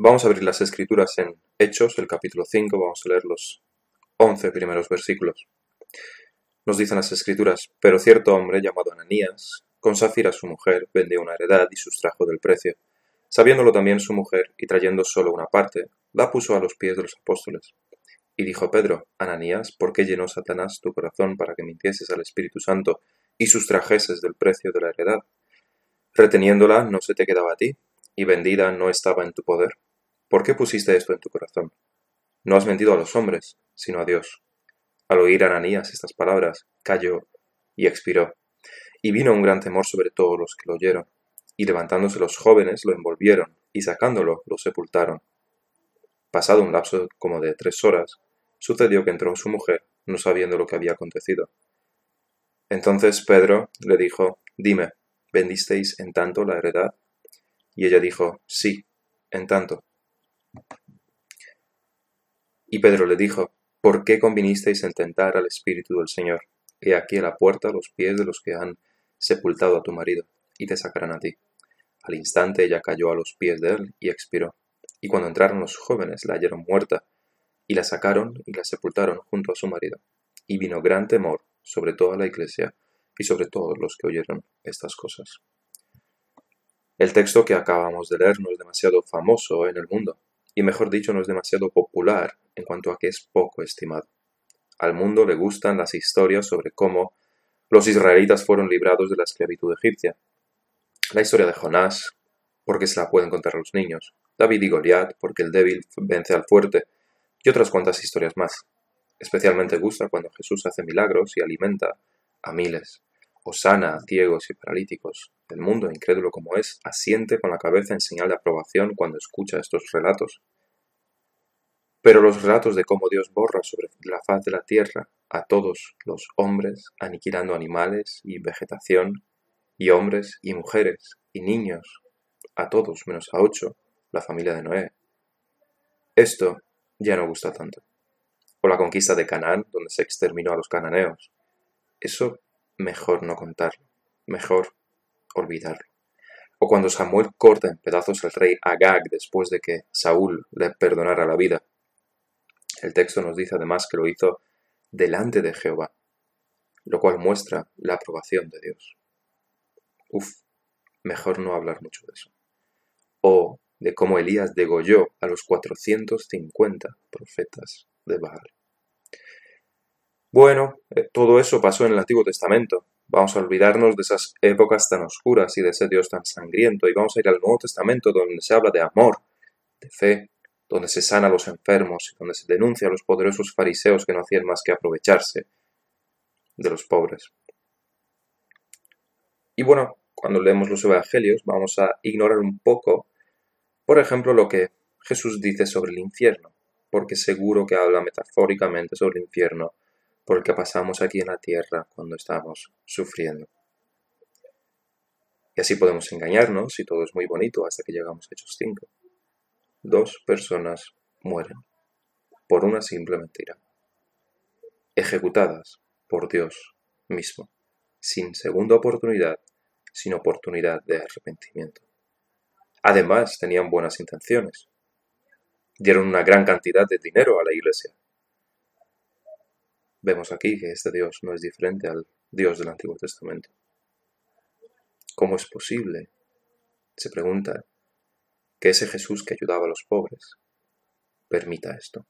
Vamos a abrir las escrituras en Hechos, el capítulo 5, vamos a leer los 11 primeros versículos. Nos dicen las escrituras, pero cierto hombre llamado Ananías, con Zafira su mujer, vendió una heredad y sustrajo del precio. Sabiéndolo también su mujer, y trayendo solo una parte, la puso a los pies de los apóstoles. Y dijo Pedro, Ananías, ¿por qué llenó Satanás tu corazón para que mintieses al Espíritu Santo y sustrajeses del precio de la heredad? Reteniéndola no se te quedaba a ti, y vendida no estaba en tu poder. ¿Por qué pusiste esto en tu corazón? No has mentido a los hombres, sino a Dios. Al oír Ananías estas palabras, cayó y expiró. Y vino un gran temor sobre todos los que lo oyeron. Y levantándose los jóvenes lo envolvieron, y sacándolo lo sepultaron. Pasado un lapso como de tres horas, sucedió que entró su mujer, no sabiendo lo que había acontecido. Entonces Pedro le dijo, Dime, ¿vendisteis en tanto la heredad? Y ella dijo, Sí, en tanto. Y Pedro le dijo, ¿por qué convinisteis en tentar al Espíritu del Señor? He aquí a la puerta los pies de los que han sepultado a tu marido, y te sacarán a ti. Al instante ella cayó a los pies de él y expiró. Y cuando entraron los jóvenes la hallaron muerta, y la sacaron y la sepultaron junto a su marido. Y vino gran temor sobre toda la iglesia y sobre todos los que oyeron estas cosas. El texto que acabamos de leer no es demasiado famoso en el mundo, y mejor dicho no es demasiado popular en cuanto a que es poco estimado. Al mundo le gustan las historias sobre cómo los israelitas fueron librados de la esclavitud egipcia. La historia de Jonás, porque se la pueden contar los niños. David y Goliat, porque el débil vence al fuerte. Y otras cuantas historias más. Especialmente gusta cuando Jesús hace milagros y alimenta a miles o sana a ciegos y paralíticos. El mundo, incrédulo como es, asiente con la cabeza en señal de aprobación cuando escucha estos relatos. Pero los relatos de cómo Dios borra sobre la faz de la tierra a todos los hombres, aniquilando animales y vegetación, y hombres y mujeres y niños, a todos menos a ocho, la familia de Noé. Esto ya no gusta tanto. O la conquista de Canaán, donde se exterminó a los cananeos. Eso mejor no contarlo, mejor olvidarlo. O cuando Samuel corta en pedazos al rey Agag después de que Saúl le perdonara la vida. El texto nos dice además que lo hizo delante de Jehová, lo cual muestra la aprobación de Dios. Uf, mejor no hablar mucho de eso. O de cómo Elías degolló a los 450 profetas de Baal. Bueno, eh, todo eso pasó en el Antiguo Testamento. Vamos a olvidarnos de esas épocas tan oscuras y de ese Dios tan sangriento y vamos a ir al Nuevo Testamento donde se habla de amor, de fe, donde se sana a los enfermos donde se denuncia a los poderosos fariseos que no hacían más que aprovecharse de los pobres. Y bueno, cuando leemos los Evangelios vamos a ignorar un poco, por ejemplo, lo que Jesús dice sobre el infierno, porque seguro que habla metafóricamente sobre el infierno por el que pasamos aquí en la tierra cuando estamos sufriendo. Y así podemos engañarnos y todo es muy bonito hasta que llegamos a Hechos 5. Dos personas mueren por una simple mentira, ejecutadas por Dios mismo, sin segunda oportunidad, sin oportunidad de arrepentimiento. Además, tenían buenas intenciones. Dieron una gran cantidad de dinero a la iglesia, Vemos aquí que este Dios no es diferente al Dios del Antiguo Testamento. ¿Cómo es posible? Se pregunta que ese Jesús que ayudaba a los pobres permita esto.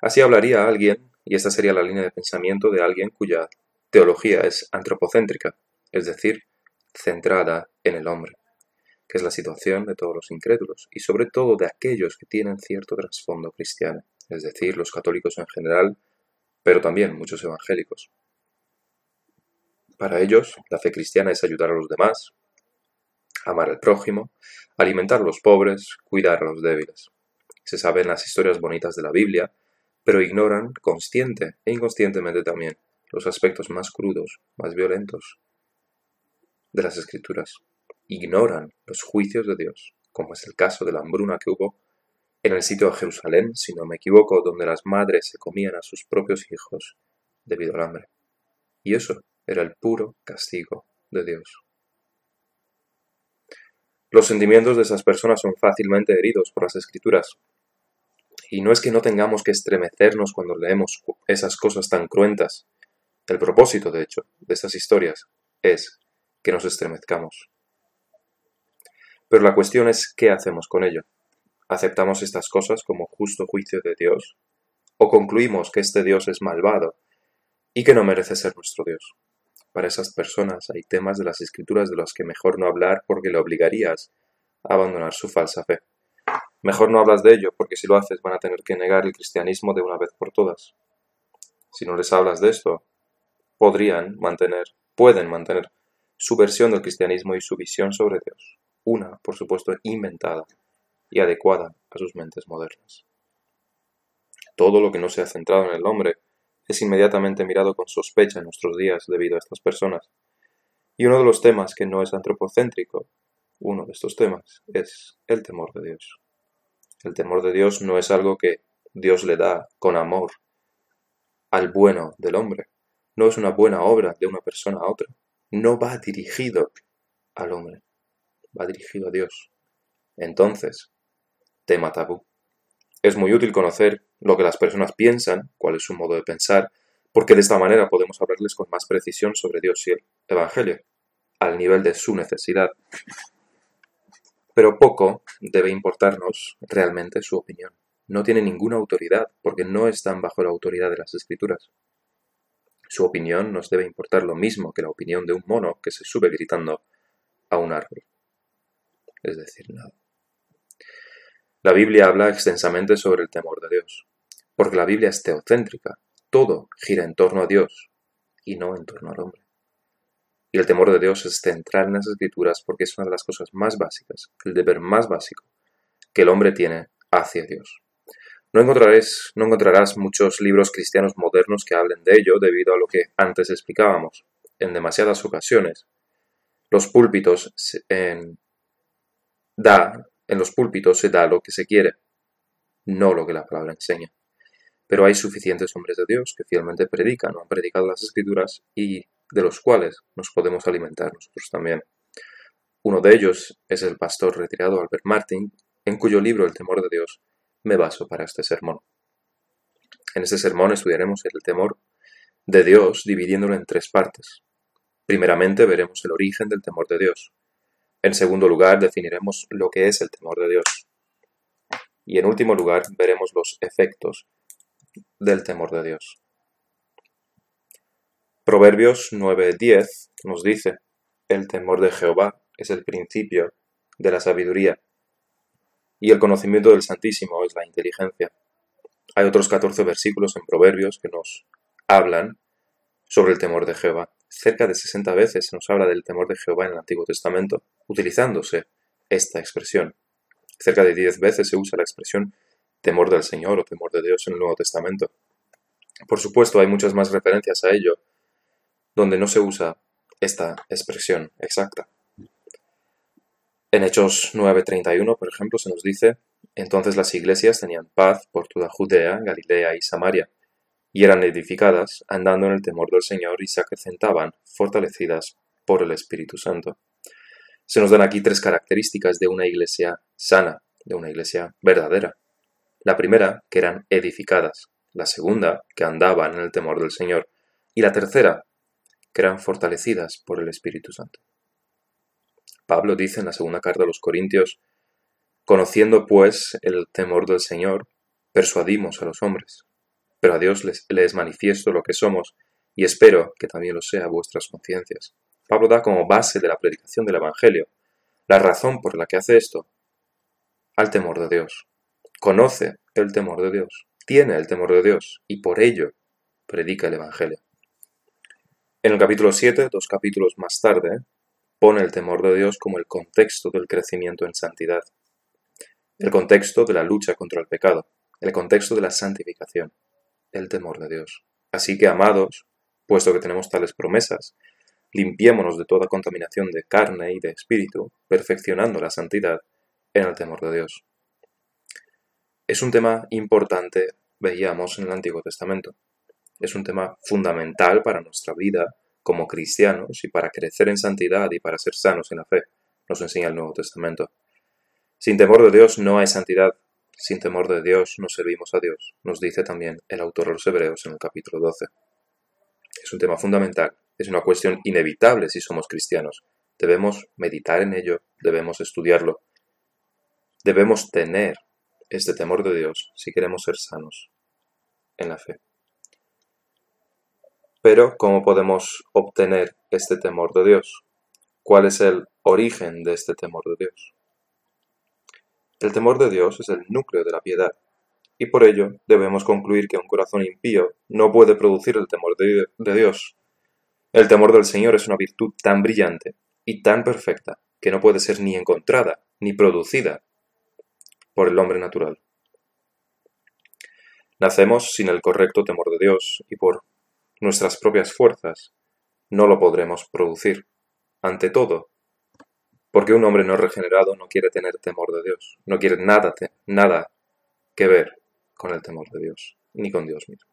Así hablaría alguien, y esta sería la línea de pensamiento de alguien cuya teología es antropocéntrica, es decir, centrada en el hombre, que es la situación de todos los incrédulos y sobre todo de aquellos que tienen cierto trasfondo cristiano es decir, los católicos en general, pero también muchos evangélicos. Para ellos, la fe cristiana es ayudar a los demás, amar al prójimo, alimentar a los pobres, cuidar a los débiles. Se saben las historias bonitas de la Biblia, pero ignoran, consciente e inconscientemente también, los aspectos más crudos, más violentos de las escrituras. Ignoran los juicios de Dios, como es el caso de la hambruna que hubo en el sitio de Jerusalén, si no me equivoco, donde las madres se comían a sus propios hijos debido al hambre. Y eso era el puro castigo de Dios. Los sentimientos de esas personas son fácilmente heridos por las escrituras. Y no es que no tengamos que estremecernos cuando leemos esas cosas tan cruentas. El propósito, de hecho, de estas historias es que nos estremezcamos. Pero la cuestión es qué hacemos con ello. ¿Aceptamos estas cosas como justo juicio de Dios? ¿O concluimos que este Dios es malvado y que no merece ser nuestro Dios? Para esas personas hay temas de las escrituras de los que mejor no hablar porque le obligarías a abandonar su falsa fe. Mejor no hablas de ello porque si lo haces van a tener que negar el cristianismo de una vez por todas. Si no les hablas de esto, podrían mantener, pueden mantener su versión del cristianismo y su visión sobre Dios, una, por supuesto, inventada y adecuada a sus mentes modernas. Todo lo que no sea centrado en el hombre es inmediatamente mirado con sospecha en nuestros días debido a estas personas. Y uno de los temas que no es antropocéntrico, uno de estos temas, es el temor de Dios. El temor de Dios no es algo que Dios le da con amor al bueno del hombre. No es una buena obra de una persona a otra. No va dirigido al hombre. Va dirigido a Dios. Entonces, tema tabú. Es muy útil conocer lo que las personas piensan, cuál es su modo de pensar, porque de esta manera podemos hablarles con más precisión sobre Dios y el Evangelio, al nivel de su necesidad. Pero poco debe importarnos realmente su opinión. No tiene ninguna autoridad, porque no están bajo la autoridad de las escrituras. Su opinión nos debe importar lo mismo que la opinión de un mono que se sube gritando a un árbol. Es decir, nada. La Biblia habla extensamente sobre el temor de Dios, porque la Biblia es teocéntrica, todo gira en torno a Dios y no en torno al hombre. Y el temor de Dios es central en las escrituras porque es una de las cosas más básicas, el deber más básico que el hombre tiene hacia Dios. No, encontrarás, no encontrarás muchos libros cristianos modernos que hablen de ello debido a lo que antes explicábamos. En demasiadas ocasiones, los púlpitos en, da en los púlpitos se da lo que se quiere, no lo que la palabra enseña. Pero hay suficientes hombres de Dios que fielmente predican o han predicado las escrituras y de los cuales nos podemos alimentar nosotros también. Uno de ellos es el pastor retirado Albert Martin, en cuyo libro El temor de Dios me baso para este sermón. En este sermón estudiaremos el temor de Dios dividiéndolo en tres partes. Primeramente veremos el origen del temor de Dios. En segundo lugar, definiremos lo que es el temor de Dios. Y en último lugar, veremos los efectos del temor de Dios. Proverbios 9:10 nos dice, el temor de Jehová es el principio de la sabiduría, y el conocimiento del Santísimo es la inteligencia. Hay otros 14 versículos en Proverbios que nos hablan sobre el temor de Jehová. Cerca de 60 veces se nos habla del temor de Jehová en el Antiguo Testamento, utilizándose esta expresión. Cerca de 10 veces se usa la expresión temor del Señor o temor de Dios en el Nuevo Testamento. Por supuesto, hay muchas más referencias a ello donde no se usa esta expresión exacta. En Hechos 9:31, por ejemplo, se nos dice, entonces las iglesias tenían paz por toda Judea, Galilea y Samaria, y eran edificadas andando en el temor del Señor y se acrecentaban, fortalecidas por el Espíritu Santo. Se nos dan aquí tres características de una iglesia sana, de una iglesia verdadera. La primera, que eran edificadas. La segunda, que andaban en el temor del Señor. Y la tercera, que eran fortalecidas por el Espíritu Santo. Pablo dice en la segunda carta a los Corintios, Conociendo pues el temor del Señor, persuadimos a los hombres pero a Dios les, es manifiesto lo que somos, y espero que también lo sea vuestras conciencias. Pablo da como base de la predicación del Evangelio la razón por la que hace esto al temor de Dios. Conoce el temor de Dios, tiene el temor de Dios, y por ello predica el Evangelio. En el capítulo 7, dos capítulos más tarde, pone el temor de Dios como el contexto del crecimiento en santidad, el contexto de la lucha contra el pecado, el contexto de la santificación el temor de Dios. Así que, amados, puesto que tenemos tales promesas, limpiémonos de toda contaminación de carne y de espíritu, perfeccionando la santidad en el temor de Dios. Es un tema importante, veíamos en el Antiguo Testamento. Es un tema fundamental para nuestra vida como cristianos y para crecer en santidad y para ser sanos en la fe. nos enseña el Nuevo Testamento. Sin temor de Dios no hay santidad, sin temor de Dios no servimos a Dios, nos dice también el autor de los Hebreos en el capítulo 12. Es un tema fundamental, es una cuestión inevitable si somos cristianos. Debemos meditar en ello, debemos estudiarlo, debemos tener este temor de Dios si queremos ser sanos en la fe. Pero, ¿cómo podemos obtener este temor de Dios? ¿Cuál es el origen de este temor de Dios? El temor de Dios es el núcleo de la piedad, y por ello debemos concluir que un corazón impío no puede producir el temor de, Dios. El temor del Señor es una virtud tan brillante y tan perfecta que no puede ser ni encontrada ni producida por el hombre natural. Nacemos sin el correcto temor de Dios y por nuestras propias fuerzas no lo podremos producir. Ante todo, porque un hombre no regenerado no quiere tener temor de Dios, no quiere nada, nada que ver con el temor de Dios, ni con Dios mismo.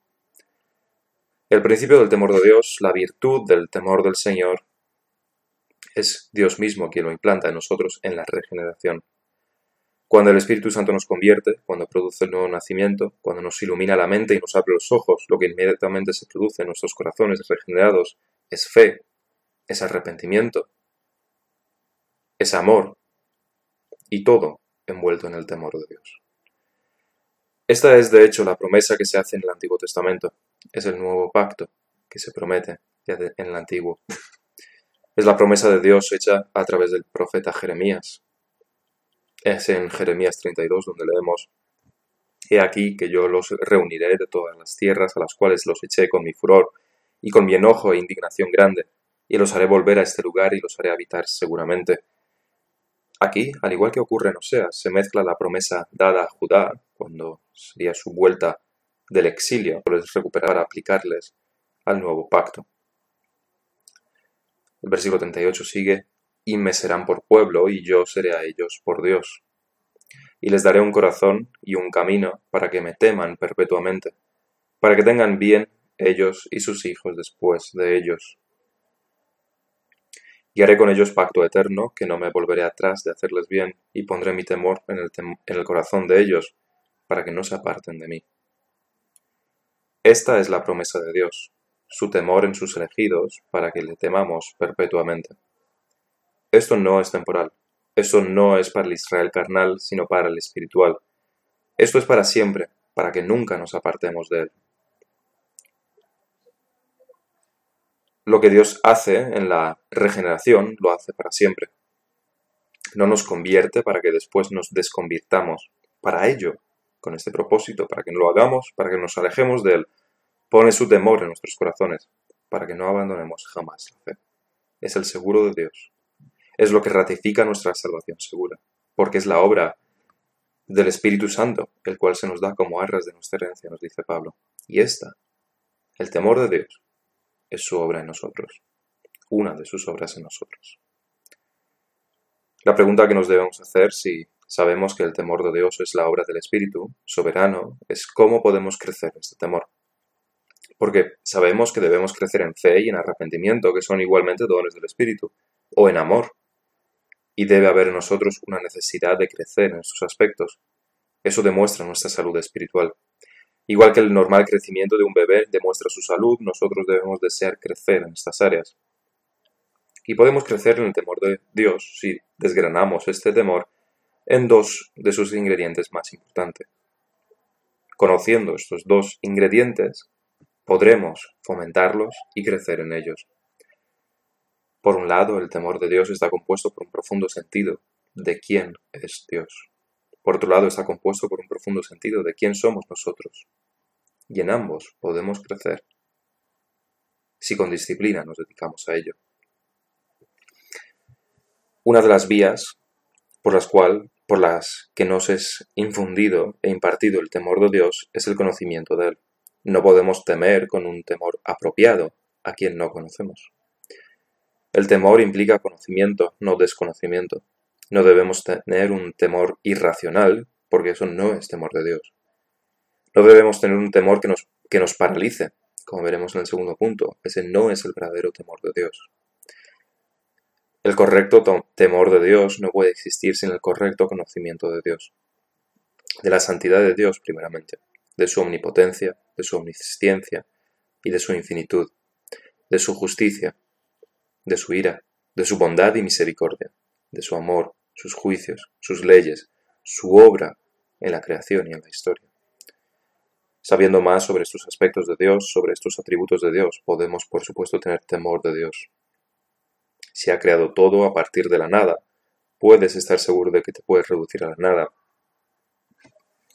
El principio del temor de Dios, la virtud del temor del Señor, es Dios mismo quien lo implanta en nosotros en la regeneración. Cuando el Espíritu Santo nos convierte, cuando produce el nuevo nacimiento, cuando nos ilumina la mente y nos abre los ojos, lo que inmediatamente se produce en nuestros corazones regenerados es fe, es arrepentimiento, es amor y todo envuelto en el temor de Dios. Esta es, de hecho, la promesa que se hace en el Antiguo Testamento. Es el nuevo pacto que se promete en el Antiguo. Es la promesa de Dios hecha a través del profeta Jeremías, es en Jeremías 32 donde leemos, He aquí que yo los reuniré de todas las tierras a las cuales los eché con mi furor y con mi enojo e indignación grande, y los haré volver a este lugar y los haré habitar seguramente. Aquí, al igual que ocurre en Oseas, se mezcla la promesa dada a Judá, cuando sería su vuelta del exilio, por recuperar para aplicarles al nuevo pacto. El versículo 38 sigue, y me serán por pueblo, y yo seré a ellos por Dios. Y les daré un corazón y un camino para que me teman perpetuamente, para que tengan bien ellos y sus hijos después de ellos. Y haré con ellos pacto eterno, que no me volveré atrás de hacerles bien, y pondré mi temor en el, corazón de ellos, para que no se aparten de mí. Esta es la promesa de Dios, su temor en sus elegidos, para que le temamos perpetuamente. Esto no es temporal. Esto no es para el Israel carnal, sino para el espiritual. Esto es para siempre, para que nunca nos apartemos de él. Lo que Dios hace en la regeneración lo hace para siempre. No nos convierte para que después nos desconvirtamos. Para ello, con este propósito, para que lo hagamos, para que nos alejemos de él, pone su temor en nuestros corazones, para que no abandonemos jamás la fe. Es el seguro de Dios es lo que ratifica nuestra salvación segura, porque es la obra del Espíritu Santo, el cual se nos da como arras de nuestra herencia, nos dice Pablo. Y esta, el temor de Dios, es su obra en nosotros, una de sus obras en nosotros. La pregunta que nos debemos hacer si sabemos que el temor de Dios es la obra del Espíritu soberano es cómo podemos crecer este temor. Porque sabemos que debemos crecer en fe y en arrepentimiento, que son igualmente dones del Espíritu, o en amor, y debe haber en nosotros una necesidad de crecer en estos aspectos. Eso demuestra nuestra salud espiritual. Igual que el normal crecimiento de un bebé demuestra su salud, nosotros debemos desear crecer en estas áreas. Y podemos crecer en el temor de Dios si desgranamos este temor en dos de sus ingredientes más importantes. Conociendo estos dos ingredientes, podremos fomentarlos y crecer en ellos. Por un lado, el temor de Dios está compuesto por un profundo sentido de quién es Dios. Por otro lado, está compuesto por un profundo sentido de quién somos nosotros. Y en ambos podemos crecer si con disciplina nos dedicamos a ello. Una de las vías por las, cual, por las que nos es infundido e impartido el temor de Dios es el conocimiento de Él. No podemos temer con un temor apropiado a quien no conocemos. El temor implica conocimiento, no desconocimiento. No debemos tener un temor irracional, porque eso no es temor de Dios. No debemos tener un temor que nos, que nos paralice, como veremos en el segundo punto. Ese no es el verdadero temor de Dios. El correcto temor de Dios no puede existir sin el correcto conocimiento de Dios. De la santidad de Dios, primeramente, de su omnipotencia, de su omnisciencia y de su infinitud, de su justicia, de su ira, de su bondad y misericordia, de su amor, sus juicios, sus leyes, su obra en la creación y en la historia. Sabiendo más sobre estos aspectos de Dios, sobre estos atributos de Dios, podemos por supuesto tener temor de Dios. Si ha creado todo a partir de la nada, puedes estar seguro de que te puedes reducir a la nada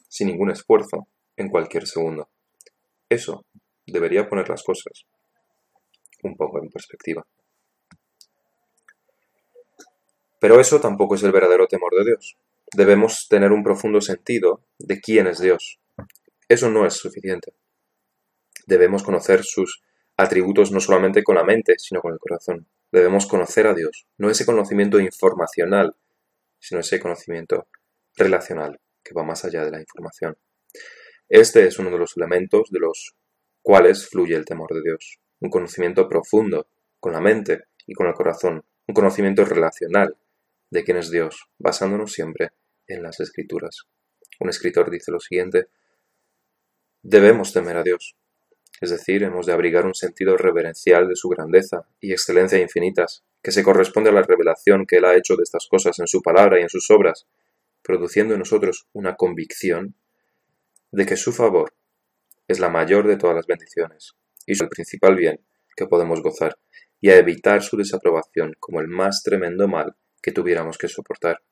sin ningún esfuerzo en cualquier segundo. Eso debería poner las cosas un poco en perspectiva. Pero eso tampoco es el verdadero temor de Dios. Debemos tener un profundo sentido de quién es Dios. Eso no es suficiente. Debemos conocer sus atributos no solamente con la mente, sino con el corazón. Debemos conocer a Dios, no ese conocimiento informacional, sino ese conocimiento relacional que va más allá de la información. Este es uno de los elementos de los cuales fluye el temor de Dios, un conocimiento profundo con la mente y con el corazón, un conocimiento relacional de quién es Dios, basándonos siempre en las escrituras. Un escritor dice lo siguiente, debemos temer a Dios, es decir, hemos de abrigar un sentido reverencial de su grandeza y excelencia infinitas, que se corresponde a la revelación que Él ha hecho de estas cosas en su palabra y en sus obras, produciendo en nosotros una convicción de que su favor es la mayor de todas las bendiciones y el principal bien que podemos gozar, y a evitar su desaprobación como el más tremendo mal que tuviéramos que soportar.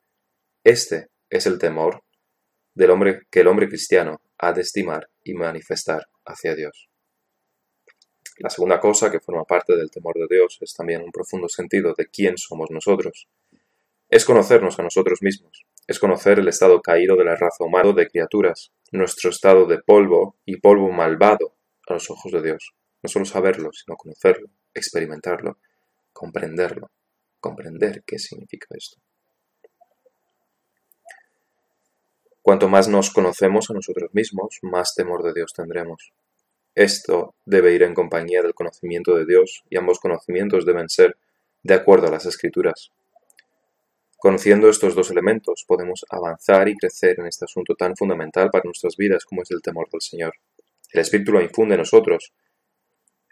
Este es el temor del hombre que el hombre cristiano ha de estimar y manifestar hacia Dios. La segunda cosa que forma parte del temor de Dios es también un profundo sentido de quién somos nosotros. Es conocernos a nosotros mismos, es conocer el estado caído de la raza humana de criaturas, nuestro estado de polvo y polvo malvado a los ojos de Dios. No solo saberlo, sino conocerlo, experimentarlo, comprenderlo comprender qué significa esto. Cuanto más nos conocemos a nosotros mismos, más temor de Dios tendremos. Esto debe ir en compañía del conocimiento de Dios y ambos conocimientos deben ser de acuerdo a las escrituras. Conociendo estos dos elementos podemos avanzar y crecer en este asunto tan fundamental para nuestras vidas como es el temor del Señor. El Espíritu lo infunde en nosotros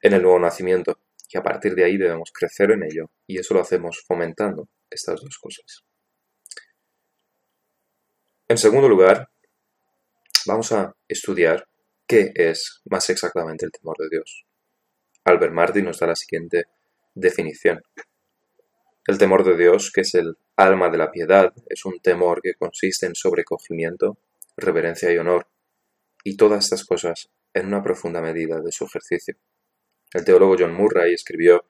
en el nuevo nacimiento y a partir de ahí debemos crecer en ello y eso lo hacemos fomentando estas dos cosas. En segundo lugar, vamos a estudiar qué es más exactamente el temor de Dios. Albert Martin nos da la siguiente definición. El temor de Dios, que es el alma de la piedad, es un temor que consiste en sobrecogimiento, reverencia y honor, y todas estas cosas en una profunda medida de su ejercicio. El teólogo John Murray escribió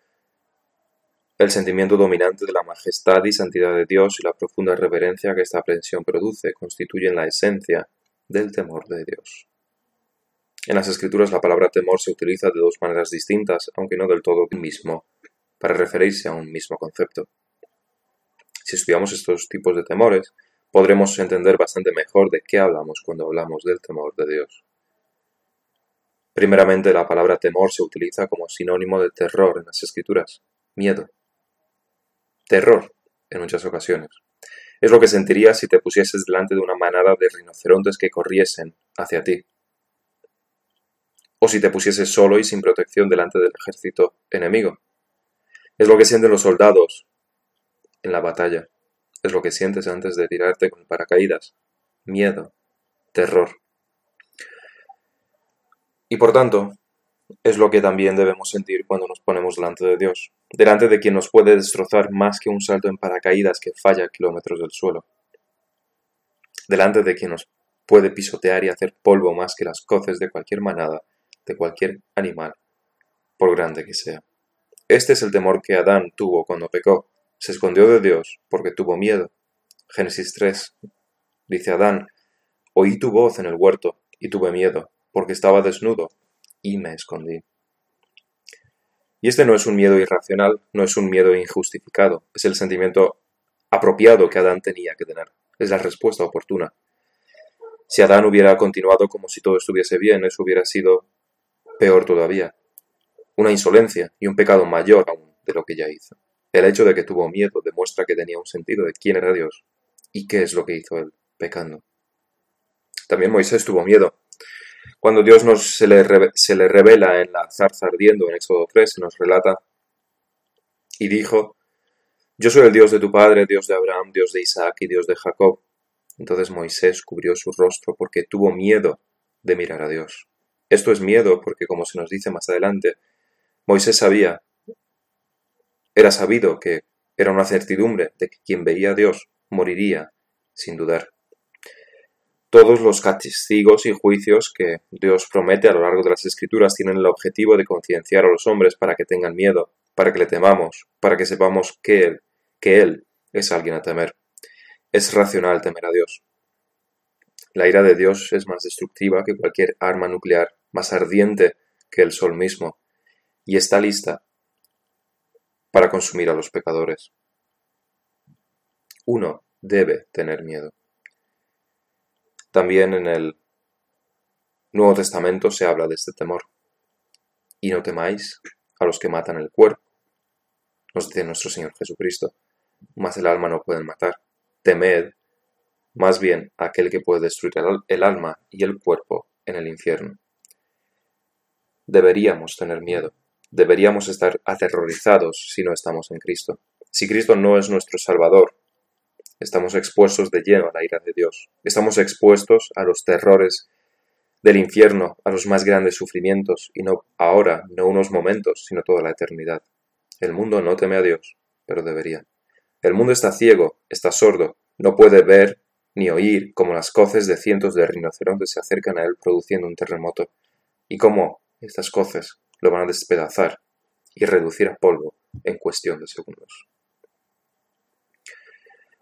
el sentimiento dominante de la majestad y santidad de Dios y la profunda reverencia que esta aprensión produce constituyen la esencia del temor de Dios. En las escrituras la palabra temor se utiliza de dos maneras distintas, aunque no del todo mismo, para referirse a un mismo concepto. Si estudiamos estos tipos de temores, podremos entender bastante mejor de qué hablamos cuando hablamos del temor de Dios. Primeramente, la palabra temor se utiliza como sinónimo de terror en las escrituras, miedo. Terror, en muchas ocasiones. Es lo que sentirías si te pusieses delante de una manada de rinocerontes que corriesen hacia ti. O si te pusieses solo y sin protección delante del ejército enemigo. Es lo que sienten los soldados en la batalla. Es lo que sientes antes de tirarte con paracaídas. Miedo, terror. Y por tanto, es lo que también debemos sentir cuando nos ponemos delante de Dios, delante de quien nos puede destrozar más que un salto en paracaídas que falla kilómetros del suelo, delante de quien nos puede pisotear y hacer polvo más que las coces de cualquier manada, de cualquier animal, por grande que sea. Este es el temor que Adán tuvo cuando pecó. Se escondió de Dios porque tuvo miedo. Génesis 3. Dice Adán, oí tu voz en el huerto y tuve miedo, porque estaba desnudo y me escondí. Y este no es un miedo irracional, no es un miedo injustificado, es el sentimiento apropiado que Adán tenía que tener, es la respuesta oportuna. Si Adán hubiera continuado como si todo estuviese bien, eso hubiera sido peor todavía, una insolencia y un pecado mayor aún de lo que ya hizo. El hecho de que tuvo miedo demuestra que tenía un sentido de quién era Dios y qué es lo que hizo él, pecando. También Moisés tuvo miedo. Cuando Dios nos, se, le, se le revela en la zarza ardiendo en Éxodo 3, se nos relata, y dijo, Yo soy el Dios de tu padre, Dios de Abraham, Dios de Isaac y Dios de Jacob. Entonces Moisés cubrió su rostro porque tuvo miedo de mirar a Dios. Esto es miedo porque, como se nos dice más adelante, Moisés sabía, era sabido que era una certidumbre de que quien veía a Dios moriría sin dudar. Todos los castigos y juicios que Dios promete a lo largo de las Escrituras tienen el objetivo de concienciar a los hombres para que tengan miedo, para que le temamos, para que sepamos que Él, que Él es alguien a temer. Es racional temer a Dios. La ira de Dios es más destructiva que cualquier arma nuclear, más ardiente que el sol mismo, y está lista para consumir a los pecadores. Uno debe tener miedo. También en el Nuevo Testamento se habla de este temor. Y no temáis a los que matan el cuerpo, nos dice nuestro Señor Jesucristo, mas el alma no pueden matar. Temed más bien aquel que puede destruir el alma y el cuerpo en el infierno. Deberíamos tener miedo, deberíamos estar aterrorizados si no estamos en Cristo. Si Cristo no es nuestro Salvador, estamos expuestos de lleno a la ira de Dios, estamos expuestos a los terrores del infierno, a los más grandes sufrimientos, y no ahora, no unos momentos, sino toda la eternidad. El mundo no teme a Dios, pero debería. El mundo está ciego, está sordo, no puede ver ni oír cómo las coces de cientos de rinocerontes se acercan a él produciendo un terremoto, y cómo estas coces lo van a despedazar y reducir a polvo en cuestión de segundos.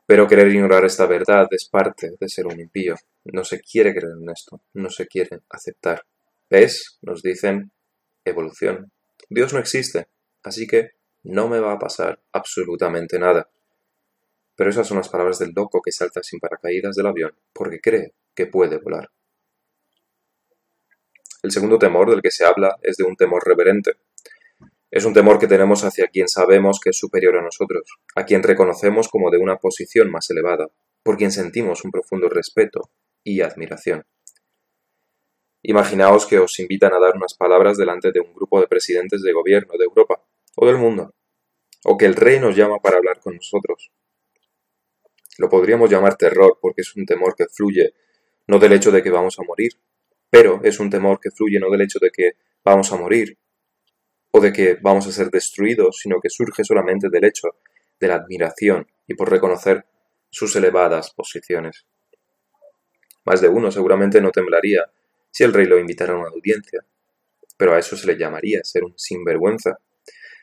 Pero querer ignorar esta verdad es parte de ser un impío. No se quiere creer en esto, no se quiere aceptar. ¿Ves? Nos dicen evolución. Dios no existe, así que no me va a pasar absolutamente nada. Pero esas son las palabras del loco que salta sin paracaídas del avión porque cree que puede volar. El segundo temor del que se habla es de un temor reverente. Es un temor que tenemos hacia quien sabemos que es superior a nosotros, a quien reconocemos como de una posición más elevada, por quien sentimos un profundo respeto y admiración. Imaginaos que os invitan a dar unas palabras delante de un grupo de presidentes de gobierno de Europa o del mundo, o que el rey nos llama para hablar con nosotros, lo podríamos llamar terror porque es un temor que fluye no del hecho de que vamos a morir, pero es un temor que fluye no del hecho de que vamos a morir o de que vamos a ser destruidos, sino que surge solamente del hecho de la admiración y por reconocer sus elevadas posiciones. Más de uno seguramente no temblaría si el rey lo invitara a una audiencia, pero a eso se le llamaría ser un sinvergüenza.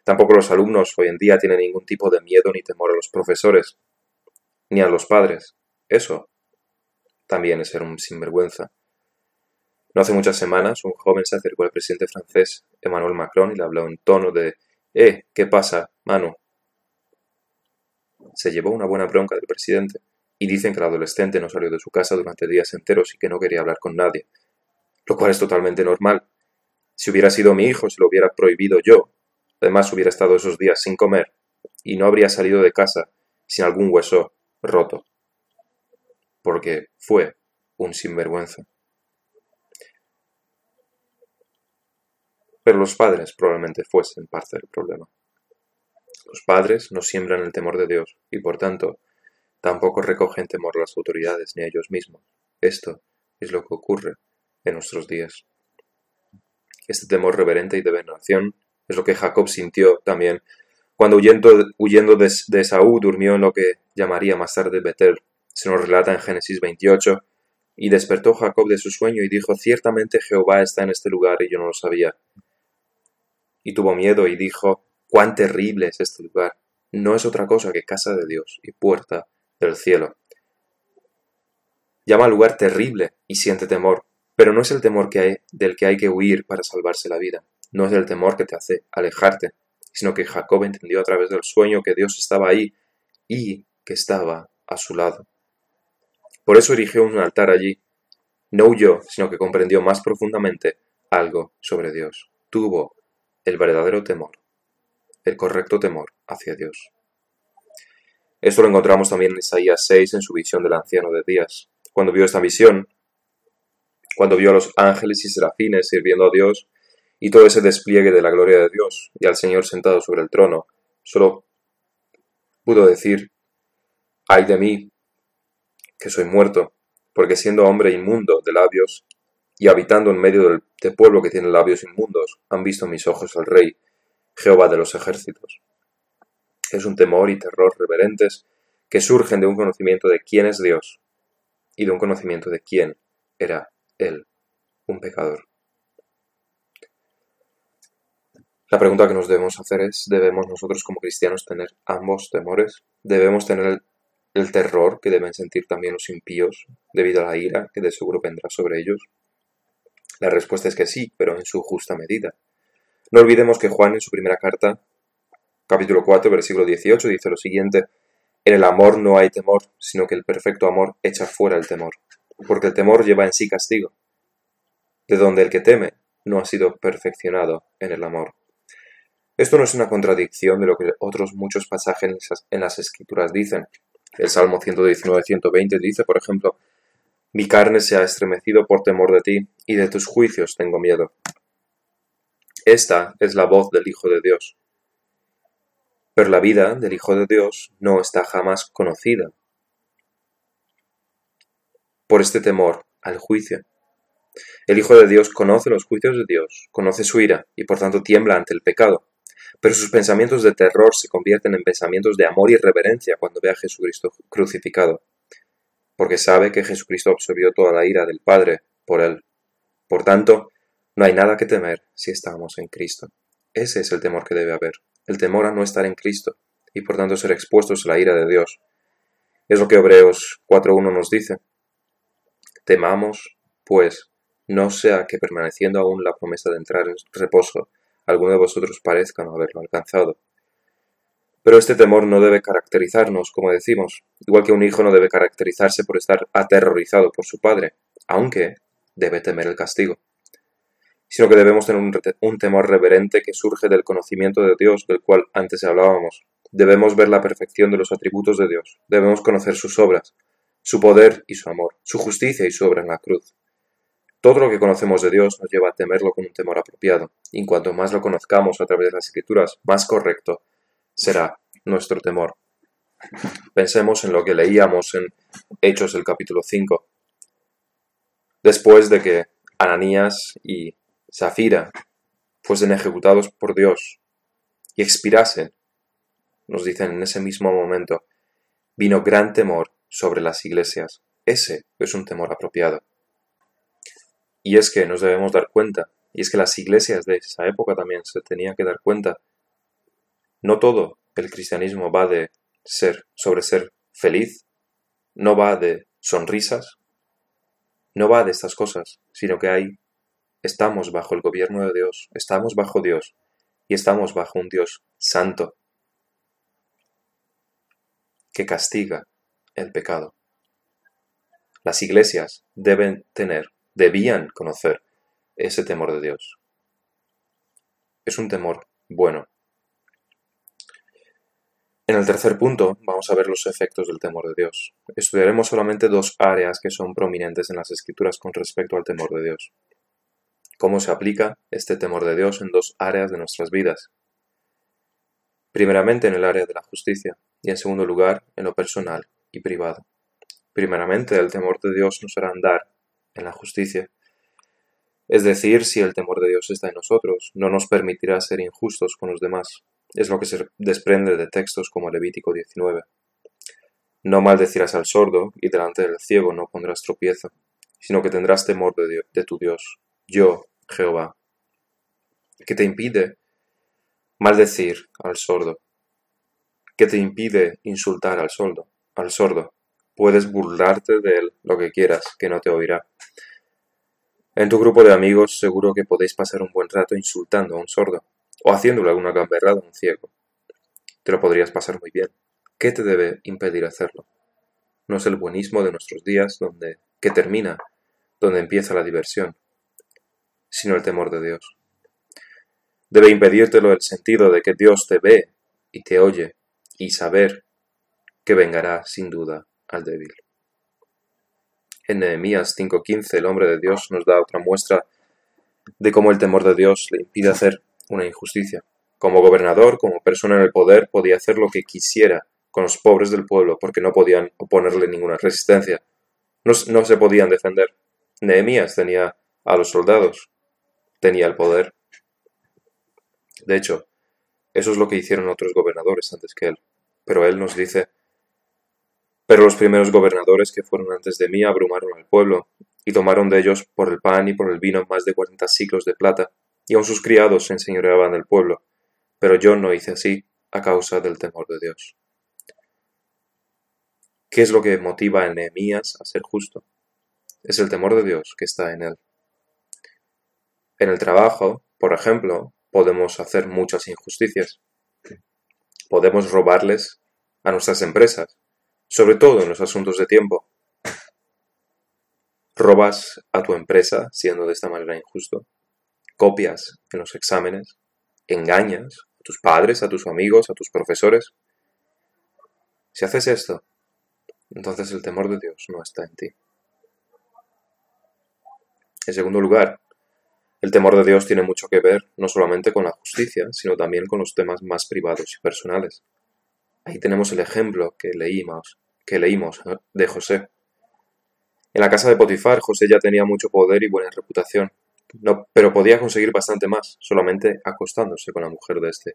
Tampoco los alumnos hoy en día tienen ningún tipo de miedo ni temor a los profesores, ni a los padres. Eso también es ser un sinvergüenza. No hace muchas semanas un joven se acercó al presidente francés Emmanuel Macron y le habló en tono de Eh, ¿qué pasa, Manu? Se llevó una buena bronca del presidente y dicen que el adolescente no salió de su casa durante días enteros y que no quería hablar con nadie, lo cual es totalmente normal. Si hubiera sido mi hijo, se lo hubiera prohibido yo. Además, hubiera estado esos días sin comer y no habría salido de casa sin algún hueso roto, porque fue un sinvergüenza. Pero los padres probablemente fuesen parte del problema. Los padres no siembran el temor de Dios y por tanto tampoco recogen temor a las autoridades ni a ellos mismos. Esto es lo que ocurre en nuestros días. Este temor reverente y de veneración es lo que Jacob sintió también cuando huyendo, de, de Saúl durmió en lo que llamaría más tarde Betel. Se nos relata en Génesis 28, y despertó Jacob de su sueño y dijo, ciertamente Jehová está en este lugar y yo no lo sabía. Y tuvo miedo y dijo, cuán terrible es este lugar. No es otra cosa que casa de Dios y puerta del cielo. Llama al lugar terrible y siente temor, pero no es el temor que hay, del que hay que huir para salvarse la vida. No es el temor que te hace alejarte, sino que Jacob entendió a través del sueño que Dios estaba ahí y que estaba a su lado. Por eso erigió un altar allí. No huyó, sino que comprendió más profundamente algo sobre Dios. Tuvo el verdadero temor, el correcto temor hacia Dios. Esto lo encontramos también en Isaías 6 en su visión del anciano de días. Cuando vio esta visión, cuando vio a los ángeles y serafines sirviendo a Dios y todo ese despliegue de la gloria de Dios y al Señor sentado sobre el trono, solo pudo decir, ay de mí, que soy muerto, porque siendo hombre inmundo de labios y habitando en medio del de pueblo que tiene labios inmundos, han visto mis ojos al Rey, Jehová de los ejércitos. Es un temor y terror reverentes que surgen de un conocimiento de quién es Dios y de un conocimiento de quién era Él, un pecador. La pregunta que nos debemos hacer es, ¿debemos nosotros como cristianos tener ambos temores? ¿Debemos tener el, el terror que deben sentir también los impíos debido a la ira que de seguro vendrá sobre ellos? La respuesta es que sí, pero en su justa medida. No olvidemos que Juan en su primera carta, capítulo 4, versículo 18, dice lo siguiente, En el amor no hay temor, sino que el perfecto amor echa fuera el temor, porque el temor lleva en sí castigo, de donde el que teme no ha sido perfeccionado en el amor. Esto no es una contradicción de lo que otros muchos pasajes en las escrituras dicen. El Salmo 119-120 dice, por ejemplo, mi carne se ha estremecido por temor de ti, y de tus juicios tengo miedo. Esta es la voz del Hijo de Dios. Pero la vida del Hijo de Dios no está jamás conocida por este temor al juicio. El Hijo de Dios conoce los juicios de Dios, conoce su ira y por tanto tiembla ante el pecado, pero sus pensamientos de terror se convierten en pensamientos de amor y reverencia cuando ve a Jesucristo crucificado porque sabe que Jesucristo absorbió toda la ira del Padre por él. Por tanto, no hay nada que temer si estamos en Cristo. Ese es el temor que debe haber, el temor a no estar en Cristo, y por tanto ser expuestos a la ira de Dios. Es lo que Hebreos 4.1 nos dice. Temamos, pues, no sea que permaneciendo aún la promesa de entrar en reposo, alguno de vosotros parezca no haberlo alcanzado. Pero este temor no debe caracterizarnos, como decimos, igual que un hijo no debe caracterizarse por estar aterrorizado por su padre, aunque debe temer el castigo, sino que debemos tener un, temor reverente que surge del conocimiento de Dios del cual antes hablábamos. Debemos ver la perfección de los atributos de Dios, debemos conocer sus obras, su poder y su amor, su justicia y su obra en la cruz. Todo lo que conocemos de Dios nos lleva a temerlo con un temor apropiado, y en cuanto más lo conozcamos a través de las Escrituras, más correcto será nuestro temor. Pensemos en lo que leíamos en Hechos del capítulo 5. Después de que Ananías y Zafira fuesen ejecutados por Dios y expirasen, nos dicen en ese mismo momento, vino gran temor sobre las iglesias. Ese es un temor apropiado. Y es que nos debemos dar cuenta, y es que las iglesias de esa época también se tenían que dar cuenta no todo el cristianismo va de ser sobre ser feliz, no va de sonrisas, no va de estas cosas, sino que hay estamos bajo el gobierno de Dios, estamos bajo Dios y estamos bajo un Dios santo que castiga el pecado. Las iglesias deben tener, debían conocer ese temor de Dios. Es un temor bueno, en el tercer punto vamos a ver los efectos del temor de Dios. Estudiaremos solamente dos áreas que son prominentes en las escrituras con respecto al temor de Dios. ¿Cómo se aplica este temor de Dios en dos áreas de nuestras vidas? Primeramente en el área de la justicia y en segundo lugar en lo personal y privado. Primeramente el temor de Dios nos hará andar en la justicia. Es decir, si el temor de Dios está en nosotros, no nos permitirá ser injustos con los demás, es lo que se desprende de textos como Levítico 19. No maldecirás al sordo, y delante del ciego no pondrás tropiezo, sino que tendrás temor de, tu Dios, yo, Jehová. ¿Qué te impide maldecir al sordo? ¿Qué te impide insultar al sordo? Al sordo. Puedes burlarte de él lo que quieras, que no te oirá. En tu grupo de amigos seguro que podéis pasar un buen rato insultando a un sordo, o haciéndole alguna gamberrada a un ciego. Te lo podrías pasar muy bien. ¿Qué te debe impedir hacerlo? No es el buenismo de nuestros días donde que termina, donde empieza la diversión, sino el temor de Dios. Debe impedírtelo el sentido de que Dios te ve y te oye y saber que vengará sin duda al débil. En Nehemías 5:15 el hombre de Dios nos da otra muestra de cómo el temor de Dios le impide hacer una injusticia. Como gobernador, como persona en el poder, podía hacer lo que quisiera con los pobres del pueblo porque no podían oponerle ninguna resistencia. No, no se podían defender. Nehemías tenía a los soldados, tenía el poder. De hecho, eso es lo que hicieron otros gobernadores antes que él. Pero él nos dice, pero los primeros gobernadores que fueron antes de mí abrumaron al pueblo, y tomaron de ellos por el pan y por el vino más de cuarenta siglos de plata, y aun sus criados se enseñoreaban del pueblo. Pero yo no hice así, a causa del temor de Dios. ¿Qué es lo que motiva a Nehemías a ser justo? Es el temor de Dios que está en él. En el trabajo, por ejemplo, podemos hacer muchas injusticias. Podemos robarles a nuestras empresas, sobre todo en los asuntos de tiempo. Robas a tu empresa siendo de esta manera injusto. Copias en los exámenes. Engañas a tus padres, a tus amigos, a tus profesores. Si haces esto, entonces el temor de Dios no está en ti. En segundo lugar, el temor de Dios tiene mucho que ver no solamente con la justicia, sino también con los temas más privados y personales. Ahí tenemos el ejemplo que leímos, que leímos de José. En la casa de Potifar, José ya tenía mucho poder y buena reputación, no, pero podía conseguir bastante más, solamente acostándose con la mujer de este.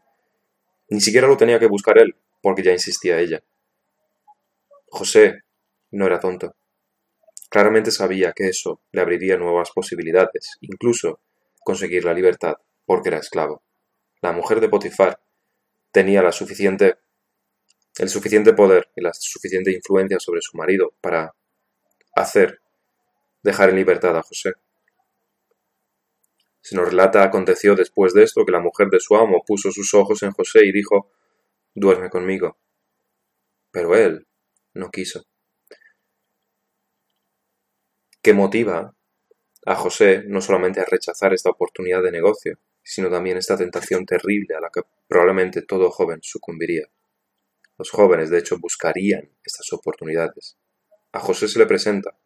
Ni siquiera lo tenía que buscar él, porque ya insistía ella. José no era tonto. Claramente sabía que eso le abriría nuevas posibilidades, incluso conseguir la libertad porque era esclavo. La mujer de Potifar tenía el suficiente poder y la suficiente influencia sobre su marido para hacer dejar en libertad a José. Se nos relata aconteció después de esto que la mujer de su amo puso sus ojos en José y dijo duerme conmigo. Pero él no quiso. ¿Qué motiva a José no solamente a rechazar esta oportunidad de negocio, sino también esta tentación terrible a la que probablemente todo joven sucumbiría. Los jóvenes, de hecho, buscarían estas oportunidades. A José se le presenta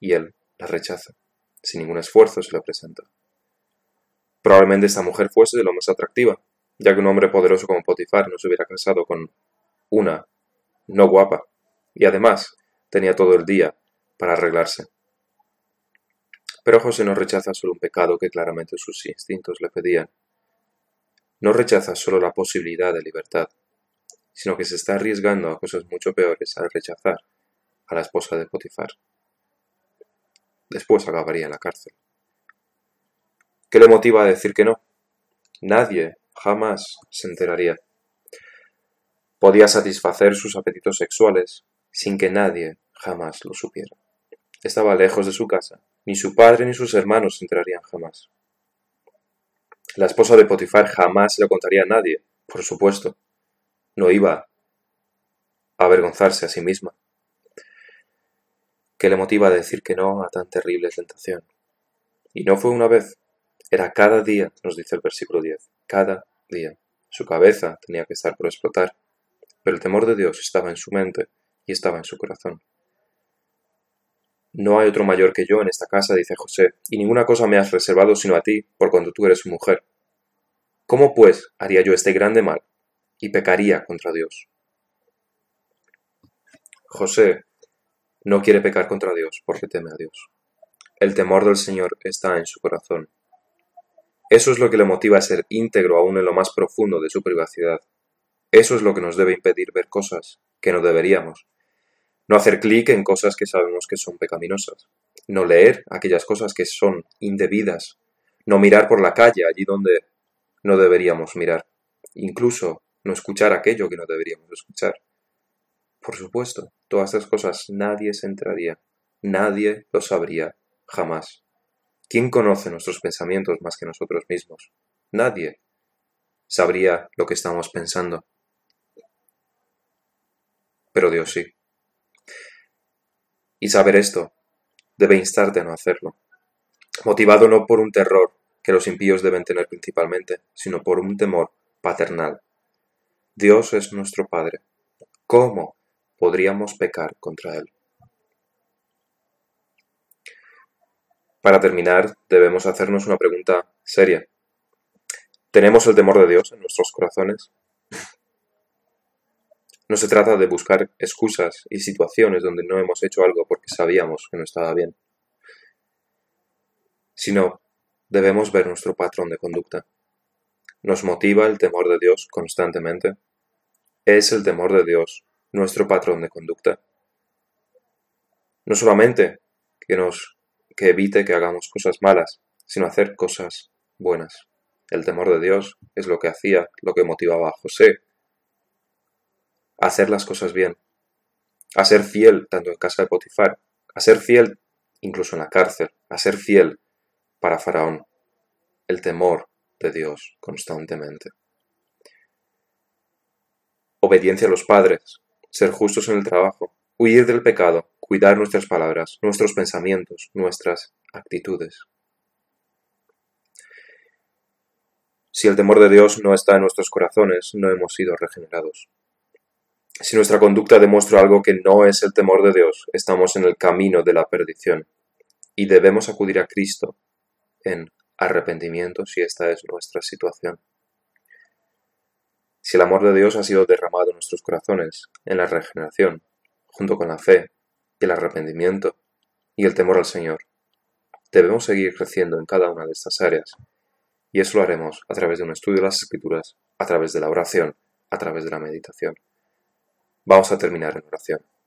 y él la rechaza. Sin ningún esfuerzo se le presenta. Probablemente esta mujer fuese de lo más atractiva, ya que un hombre poderoso como Potifar no se hubiera casado con una no guapa, y además tenía todo el día para arreglarse. Pero José no rechaza solo un pecado que claramente sus instintos le pedían. No rechaza solo la posibilidad de libertad, sino que se está arriesgando a cosas mucho peores al rechazar a la esposa de Potifar. Después acabaría en la cárcel. ¿Qué le motiva a decir que no? Nadie jamás se enteraría. Podía satisfacer sus apetitos sexuales sin que nadie jamás lo supiera. Estaba lejos de su casa ni su padre ni sus hermanos se enterarían jamás. La esposa de Potifar jamás se lo contaría a nadie, por supuesto. No iba a avergonzarse a sí misma. ¿Qué le motiva a decir que no a tan terrible tentación? Y no fue una vez, era cada día, nos dice el versículo 10, cada día. Su cabeza tenía que estar por explotar, pero el temor de Dios estaba en su mente y estaba en su corazón. No hay otro mayor que yo en esta casa, dice José, y ninguna cosa me has reservado sino a ti, por cuanto tú eres su mujer. ¿Cómo pues haría yo este grande mal? Y pecaría contra Dios. José no quiere pecar contra Dios porque teme a Dios. El temor del Señor está en su corazón. Eso es lo que le motiva a ser íntegro aún en lo más profundo de su privacidad. Eso es lo que nos debe impedir ver cosas que no deberíamos, no hacer clic en cosas que sabemos que son pecaminosas. No leer aquellas cosas que son indebidas. No mirar por la calle allí donde no deberíamos mirar. Incluso no escuchar aquello que no deberíamos escuchar. Por supuesto, todas estas cosas nadie se enteraría. Nadie lo sabría jamás. ¿Quién conoce nuestros pensamientos más que nosotros mismos? Nadie sabría lo que estamos pensando. Pero Dios sí. Y saber esto debe instarte a no hacerlo, motivado no por un terror que los impíos deben tener principalmente, sino por un temor paternal. Dios es nuestro Padre. ¿Cómo podríamos pecar contra Él. Para terminar, debemos hacernos una pregunta seria. ¿Tenemos el temor de Dios en nuestros corazones? No se trata de buscar excusas y situaciones donde no hemos hecho algo porque sabíamos que no estaba bien, sino debemos ver nuestro patrón de conducta. ¿Nos motiva el temor de Dios constantemente? ¿Es el temor de Dios nuestro patrón de conducta? No solamente que nos que evite que hagamos cosas malas, sino hacer cosas buenas. El temor de Dios es lo que hacía, lo que motivaba a José hacer las cosas bien, a ser fiel tanto en casa de Potifar, a ser fiel incluso en la cárcel, a ser fiel para Faraón. El temor de Dios constantemente. Obediencia a los padres, ser justos en el trabajo, huir del pecado, cuidar nuestras palabras, nuestros pensamientos, nuestras actitudes. Si el temor de Dios no está en nuestros corazones, no hemos sido regenerados. Si nuestra conducta demuestra algo que no es el temor de Dios, estamos en el camino de la perdición y debemos acudir a Cristo en arrepentimiento si esta es nuestra situación. Si el amor de Dios ha sido derramado en nuestros corazones, en la regeneración, junto con la fe, el arrepentimiento y el temor al Señor, debemos seguir creciendo en cada una de estas áreas, y eso lo haremos a través de un estudio de las Escrituras, a través de la oración, a través de la meditación. Vamos a terminar en oración.